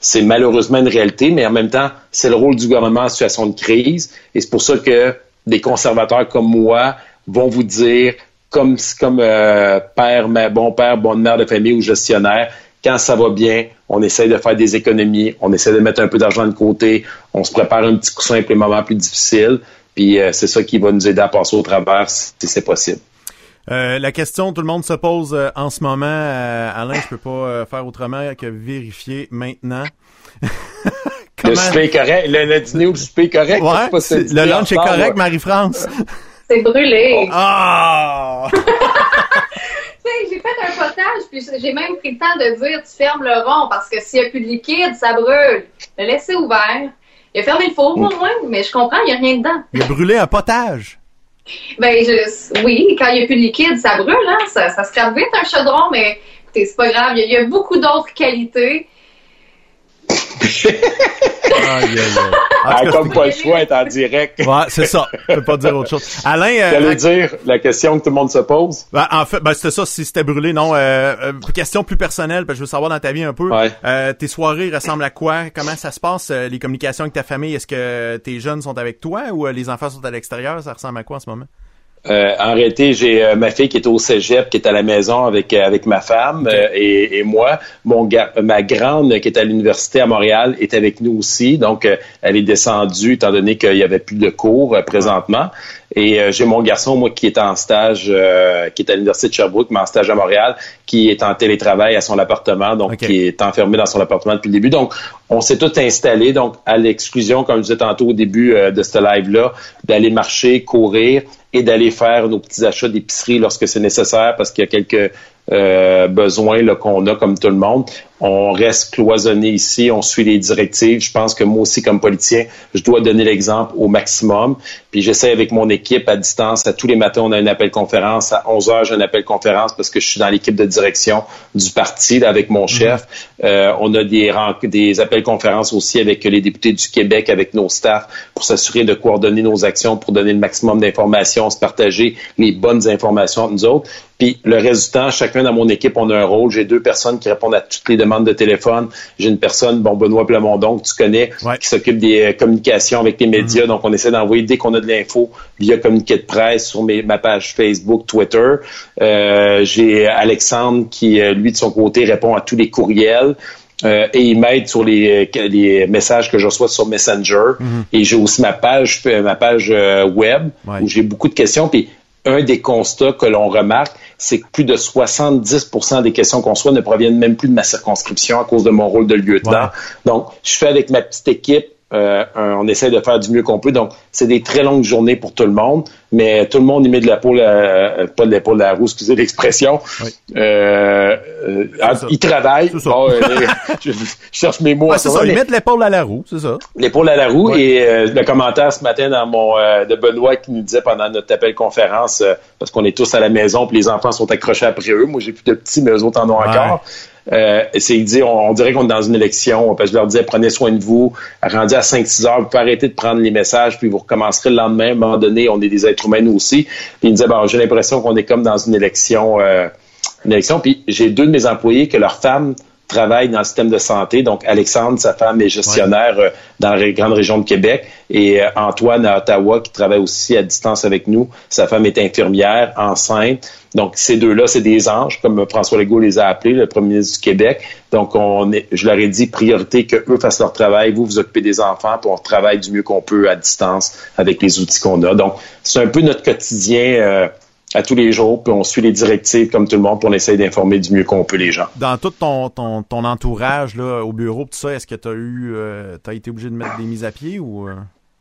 c'est malheureusement une réalité, mais en même temps, c'est le rôle du gouvernement en situation de crise. Et c'est pour ça que des conservateurs comme moi vont vous dire, comme, comme euh, père, bon père, bonne mère de famille ou gestionnaire, quand ça va bien, on essaye de faire des économies, on essaie de mettre un peu d'argent de côté, on se prépare un petit coussin pour les moments plus difficiles, puis euh, c'est ça qui va nous aider à passer au travers si c'est possible. Euh, la question tout le monde se pose euh, en ce moment, Alain, je peux pas faire autrement que vérifier maintenant. Le souper est correct, le, dîner ou le souper est correct. Ouais, le lunch est correct, Marie-France. C'est brûlé. Ah! j'ai fait un potage, puis j'ai même pris le temps de dire tu fermes le rond parce que s'il n'y a plus de liquide, ça brûle. Le laisser ouvert. Il a fermé le four au moins, mais je comprends, il n'y a rien dedans. Il a brûlé un potage. Ben, oui, quand il n'y a plus de liquide, ça brûle, hein? Ça, ça se crame vite un chaudron, mais c'est pas grave. Il y a beaucoup d'autres qualités ah, comme pas le choix être en direct. ouais, c'est ça. Je peux pas dire autre chose. Alain, euh, dire la question que tout le monde se pose. Ben, en fait, ben, c'était ça. Si c'était brûlé, non. Euh, euh, question plus personnelle, parce que je veux savoir dans ta vie un peu. Euh, tes soirées ressemblent à quoi? Comment ça se passe Les communications avec ta famille? Est-ce que tes jeunes sont avec toi ou les enfants sont à l'extérieur? Ça ressemble à quoi en ce moment? Euh, en réalité, j'ai euh, ma fille qui est au cégep, qui est à la maison avec euh, avec ma femme et, et, moi. Mon ma grande qui est à l'université à Montréal est avec nous aussi. Donc, elle est descendue étant donné qu'il y avait plus de cours présentement. Et j'ai mon garçon, moi, qui est en stage, qui est à l'université de Sherbrooke, mais en stage à Montréal, qui est en télétravail à son appartement, donc qui est enfermé dans son appartement depuis le début. Donc, on s'est tout installé, donc à l'exclusion, comme je disais tantôt au début de ce live-là, d'aller marcher, courir et d'aller faire nos petits achats d'épicerie lorsque c'est nécessaire parce qu'il y a quelques euh, besoins qu'on a comme tout le monde. On reste cloisonné ici, on suit les directives. Je pense que moi aussi, comme politicien, je dois donner l'exemple au maximum. Puis j'essaie avec mon équipe à distance. À tous les matins, on a un appel conférence. À 11 heures, j'ai un appel conférence parce que je suis dans l'équipe de direction du parti avec mon chef. Euh, on a des, des appels conférences aussi avec les députés du Québec, avec nos staffs, pour s'assurer de coordonner nos actions, pour donner le maximum d'informations, se partager les bonnes informations entre nous autres. Puis le temps, chacun dans mon équipe, on a un rôle. J'ai deux personnes qui répondent à toutes les demandes de téléphone. J'ai une personne, bon, Benoît Plamondon, que tu connais, qui s'occupe des euh, communications avec les médias. Mm-hmm. Donc, on essaie d'envoyer dès qu'on a de l'info via communiqué de presse sur mes, ma page Facebook, Twitter. Euh, J'ai Alexandre qui, euh, lui, de son côté, répond à tous les courriels. Euh, et il m'aide sur les, les, messages que je reçois sur Messenger. Mm-hmm. Et j'ai aussi ma page, ma page web où j'ai beaucoup de questions. Puis un des constats que l'on remarque, c'est que plus de 70% des questions qu'on reçoit ne proviennent même plus de ma circonscription à cause de mon rôle de lieutenant. Donc, je fais avec ma petite équipe euh, on essaie de faire du mieux qu'on peut. Donc, c'est des très longues journées pour tout le monde, mais tout le monde y met de la peau, euh, pas de la peau de la roue, excusez l'expression. Euh, euh il travaille. je, cherche mes mots. c'est ça, ils mettent l'épaule à la roue, c'est ça. L'épaule à la roue. Et le commentaire ce matin dans mon de Benoît qui nous disait pendant notre appel conférence, parce qu'on est tous à la maison, puis les enfants sont accrochés après eux. Moi, j'ai plus de petits, mais eux autres en ont encore. Euh, c'est dit, on, dirait qu'on est dans une élection, parce que je leur disais, prenez soin de vous, rendu à 5-6 heures, vous pouvez arrêter de prendre les messages, puis vous recommencerez le lendemain, à un moment donné, on est des êtres humains nous aussi. Puis ils me disaient, bon, j'ai l'impression qu'on est comme dans une élection, euh, une élection. Puis j'ai deux de mes employés que leurs femmes travaillent dans le système de santé. Donc, Alexandre, sa femme, est gestionnaire euh, dans la grande région de Québec. Et euh, Antoine à Ottawa, qui travaille aussi à distance avec nous. Sa femme est infirmière, enceinte. Donc, ces deux-là, c'est des anges, comme François Legault les a appelés, le premier ministre du Québec. Donc, on est, je leur ai dit, priorité que eux fassent leur travail, vous vous occupez des enfants, puis on travaille du mieux qu'on peut à distance avec les outils qu'on a. Donc, c'est un peu notre quotidien euh, à tous les jours, puis on suit les directives comme tout le monde, pour on essaye d'informer du mieux qu'on peut les gens. Dans tout ton, ton, ton entourage là, au bureau, tout ça, est-ce que tu as eu, euh, as été obligé de mettre des mises à pied ou?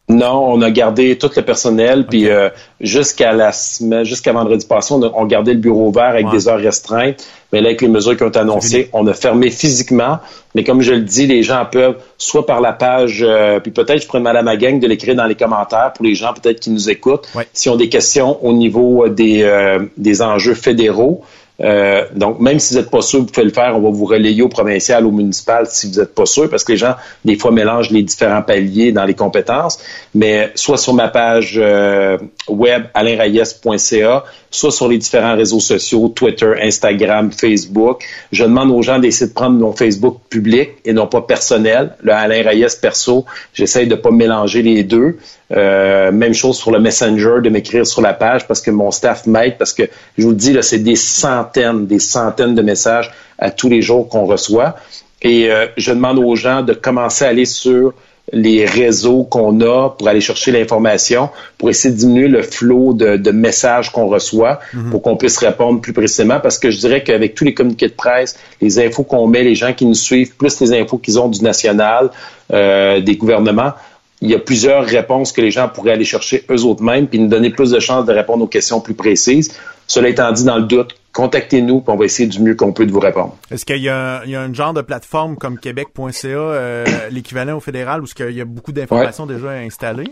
Euh? Non, on a gardé tout le personnel, puis euh, jusqu'à la semaine, jusqu'à vendredi passé, on a, gardé le bureau ouvert avec des heures restreintes. Mais là, avec les mesures qui ont été annoncées, on a fermé physiquement. Mais comme je le dis, les gens peuvent, soit par la page, euh, puis peut-être je à ma gang de l'écrire dans les commentaires pour les gens peut-être qui nous écoutent, s'ils ont des questions au niveau des, des enjeux fédéraux. Euh, donc, même si vous n'êtes pas sûr, vous pouvez le faire. On va vous relayer au provincial, au municipal si vous n'êtes pas sûr, parce que les gens, des fois, mélangent les différents paliers dans les compétences. Mais soit sur ma page euh, web alainrayes.ca, soit sur les différents réseaux sociaux, Twitter, Instagram, Facebook. Je demande aux gens d'essayer de prendre mon Facebook public et non pas personnel. Le Alain perso, j'essaye de pas mélanger les deux. Euh, même chose sur le Messenger, de m'écrire sur la page parce que mon staff m'aide, parce que je vous le dis, là, c'est des centaines, des centaines de messages à tous les jours qu'on reçoit. Et euh, je demande aux gens de commencer à aller sur les réseaux qu'on a pour aller chercher l'information, pour essayer de diminuer le flot de, messages qu'on reçoit, mhm. pour qu'on puisse répondre plus précisément. Parce que je dirais qu'avec tous les communiqués de presse, les infos qu'on met, les gens qui nous suivent, plus les infos qu'ils ont du national, euh, des gouvernements, il y a plusieurs réponses que les gens pourraient aller chercher eux autres mêmes, puis nous donner plus de chances de répondre aux questions plus précises. Cela étant dit, dans le doute, contactez-nous, puis on va essayer du mieux qu'on peut de vous répondre. Est-ce qu'il y, a un genre de plateforme comme québec.ca, euh, l'équivalent au fédéral, où il y a beaucoup d'informations déjà installées?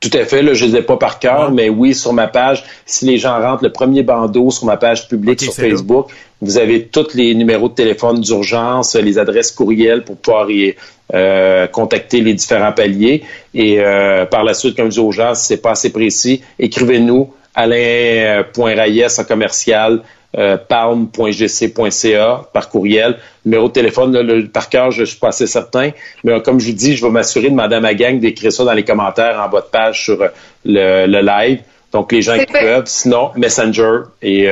Tout à fait, là, je ne les ai pas par cœur, mais oui, sur ma page, si les gens rentrent le premier bandeau sur ma page publique sur Facebook, vous avez tous les numéros de téléphone d'urgence, les adresses courriels pour pouvoir y, euh, contacter les différents paliers. Et euh, par la suite, comme je dis aux gens, si c'est pas assez précis, écrivez-nous alain.rayes en commercial euh, palm.gc.ca par courriel. Numéro de téléphone, par cœur, je, suis pas assez certain. Mais euh, comme je vous dis, je vais m'assurer de demander à d'écrire ça dans les commentaires en bas de page sur euh, le, live. Donc, les gens qui peuvent, sinon, Messenger, et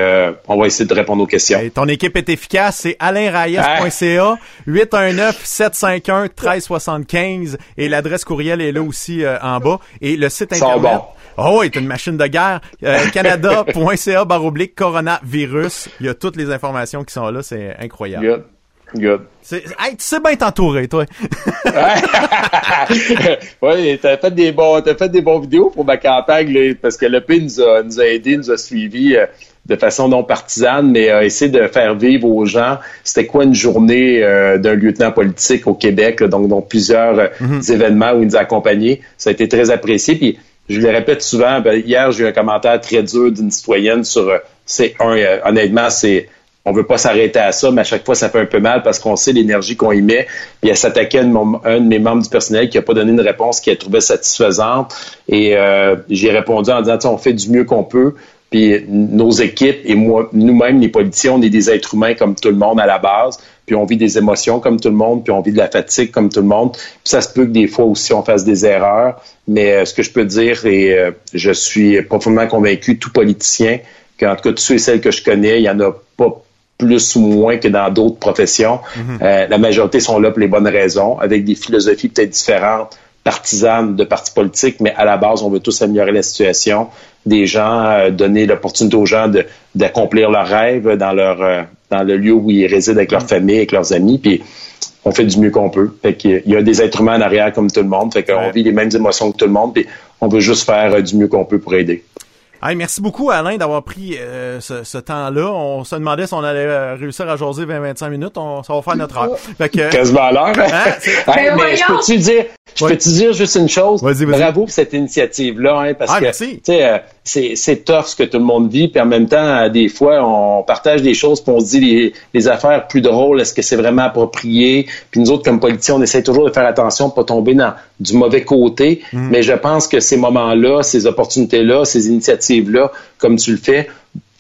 on va essayer de répondre aux questions. ton équipe est efficace, c'est alainrayes.ca, 819-751-1375, et l'adresse courriel est là aussi en bas, et le site Internet. Oh, c'est une machine de guerre. Euh, Canada.ca baroblique coronavirus. Il y a toutes les informations qui sont là. C'est incroyable. Good. Good. Hey, tu sais bien t'entourer, toi. oui, t'as fait des bons, t'as fait des bons vidéos pour ma campagne, parce que le P nous a, nous a aidé, nous a suivis euh, de façon non partisane, mais a essayé de faire vivre aux gens c'était quoi une journée euh, d'un lieutenant politique au Québec, donc, donc plusieurs euh, mm-hmm. événements où il nous a accompagnés. Ça a été très apprécié. Puis je le répète souvent, ben, hier, j'ai eu un commentaire très dur d'une citoyenne sur c'est un honnêtement, c'est on veut pas s'arrêter à ça, mais à chaque fois, ça fait un peu mal parce qu'on sait l'énergie qu'on y met. Puis elle s'attaquait à un de mes membres du personnel qui a pas donné une réponse qui a trouvé satisfaisante. Et euh, j'ai répondu en disant, on fait du mieux qu'on peut. Puis nos équipes et moi, nous-mêmes, les politiciens, on est des êtres humains comme tout le monde à la base puis on vit des émotions comme tout le monde, puis on vit de la fatigue comme tout le monde. Puis ça se peut que des fois aussi on fasse des erreurs, mais euh, ce que je peux dire, et euh, je suis profondément convaincu, tout politicien, qu'en tout cas tous ceux et celles que je connais, il y en a pas plus ou moins que dans d'autres professions. Mm-hmm. Euh, la majorité sont là pour les bonnes raisons, avec des philosophies peut-être différentes, partisanes de partis politiques, mais à la base, on veut tous améliorer la situation des gens, donner l'opportunité aux gens d'accomplir leurs rêves dans leur dans le lieu où ils résident avec leur mm. famille, avec leurs amis, puis on fait du mieux qu'on peut. Fait qu'il y a des êtres humains en arrière comme tout le monde, fait qu'on vit les mêmes émotions que tout le monde, puis on veut juste faire euh, du mieux qu'on peut pour aider. Hey, merci beaucoup Alain d'avoir pris euh, ce, temps-là. On se demandait si on allait euh, réussir à jaser 20-25 minutes. On, ça va faire notre heure. Fait que, Quasiment à l'heure. Hein? mais je peux-tu dire, je peux-tu dire juste une chose? Bravo pour cette initiative-là, hein, parce ah, que tu sais, euh, c'est, c'est tough ce que tout le monde vit, puis en même temps, des fois, on partage des choses, puis on se dit les, les affaires plus drôles, est-ce que c'est vraiment approprié? Puis nous autres, comme politiciens, on essaie toujours de faire attention, de pas tomber dans du mauvais côté. Mm. Mais je pense que ces moments-là, ces opportunités-là, ces comme tu le fais,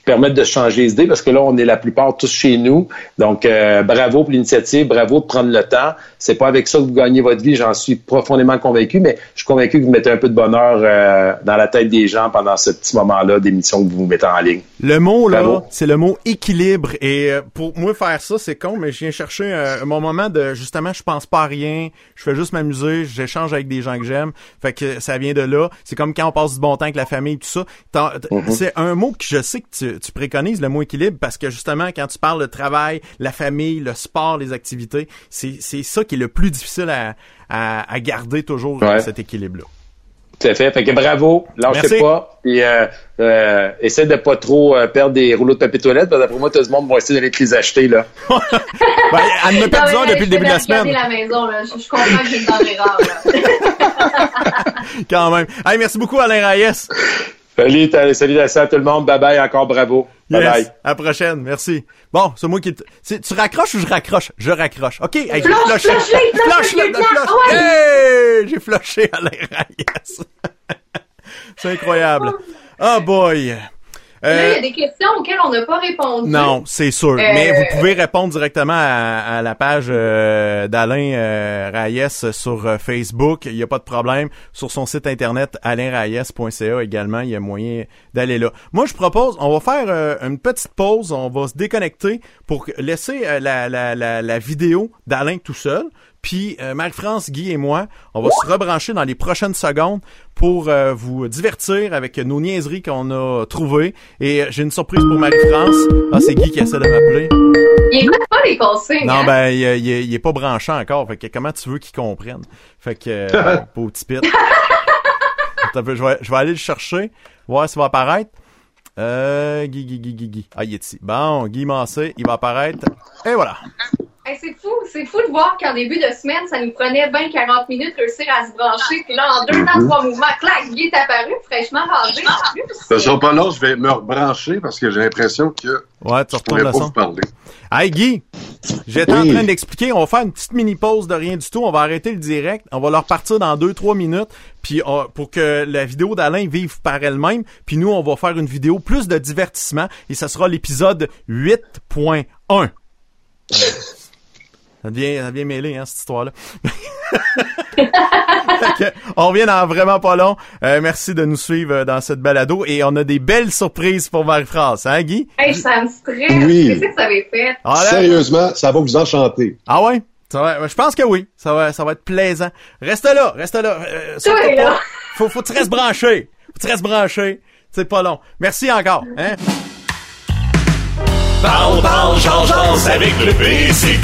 permettre de changer les idées parce que là, on est la plupart tous chez nous. Donc, euh, bravo pour l'initiative, bravo de prendre le temps. C'est pas avec ça que vous gagnez votre vie, j'en suis profondément convaincu, mais je suis convaincu que vous mettez un peu de bonheur euh, dans la tête des gens pendant ce petit moment-là d'émission que vous vous mettez en ligne. Le mot, là, c'est le mot équilibre. Et euh, pour moi, faire ça, c'est con, mais je viens chercher mon moment de, justement, je pense pas à rien, je fais juste m'amuser, j'échange avec des gens que j'aime. Fait que ça vient de là. C'est comme quand on passe du bon temps avec la famille, tout ça. Mm-hmm. C'est un mot que je sais que tu tu préconises le mot équilibre parce que justement, quand tu parles de travail, la famille, le sport, les activités, c'est, c'est ça qui est le plus difficile à, à, garder toujours cet équilibre-là. Tout à fait. Fait que bravo, lâchez pas. Puis euh, euh, essaie de pas trop euh, perdre des rouleaux de papier toilette, parce que d'après moi, tout le monde va essayer d'aller te les acheter, là. ben, elle me perdu depuis le début de la semaine. la maison, là. Je, je comprends que j'ai une là. Quand même. Hey, merci beaucoup, Alain Reyes. Salut, salutations à tout le monde. Bye bye, encore bravo. Bye Yes. bye. À la prochaine. Merci. Bon, c'est moi qui... Tu raccroches ou je raccroche? Je raccroche. OK. Hey, j'ai Flush, flushé. flush-les, flush, Flush, flush-les, le flush. ouais. Hey! J'ai flushé à l'air. Yes. c'est incroyable. Oh boy. Là, il y Euh, a des questions auxquelles on n'a pas répondu. non, c'est sûr. Mais vous pouvez répondre directement à, à la page euh, d'Alain euh, sur euh, Facebook. Il n'y a pas de problème. Sur son site internet alainrayes.ca également, il y a moyen d'aller là. Moi, je propose, on va faire euh, une petite pause. On va se déconnecter pour laisser euh, la, la, la, la vidéo d'Alain tout seul. Puis euh, Marie-France, Guy et moi, on va se rebrancher dans les prochaines secondes pour euh, vous divertir avec nos niaiseries qu'on a trouvées. Et euh, j'ai une surprise pour Marie-France. Ah, c'est Guy qui essaie de m'appeler. Il écoute pas les consignes. Non, hein? ben, il, il, il est pas branché encore. Fait que comment tu veux qu'il comprenne? Fait que, euh, pauvre petit pit. Je vais, je vais aller le chercher, voir s'il va apparaître. Euh, Guy, Guy, Guy, Guy, Guy. Ah, il est ici. Bon, Guy Massé, il va apparaître. Et voilà. Hey, c'est fou, c'est fou de voir qu'en début de semaine, ça nous prenait 20-40 minutes de réussir à se brancher. Puis là, en deux temps, trois mouvements, clac, Guy est apparu, fraîchement rangé en plus. Ça sera pas long, je vais me rebrancher parce que j'ai l'impression que Ouais, tu je pourrais le pas son. vous parler. Hey Guy, j'étais Oui. en train d'expliquer, on va faire une petite mini pause de rien du tout, on va arrêter le direct, on va leur partir dans 2-3 minutes, puis euh, pour que la vidéo d'Alain vive par elle-même, puis nous on va faire une vidéo plus de divertissement et ça sera l'épisode 8.1. Ça devient, ça devient mêlé, hein, cette histoire-là. On revient dans vraiment pas long. Euh, merci de nous suivre euh, dans cette balado et on a des belles surprises pour Marie-France, hein, Guy? Hey, ça me stresse. Oui. Qu'est-ce que ça avait fait? Ah, là- Sérieusement, ça va vous enchanter. Ah ouais? Ça va, je pense que oui. Ça va, ça va être plaisant. Reste là, reste là. Euh, pas. là. Faut, faut que tu restes branché. Faut que tu restes branché. C'est pas long. Merci encore. Hein? Parle, parle, change, avec le PC.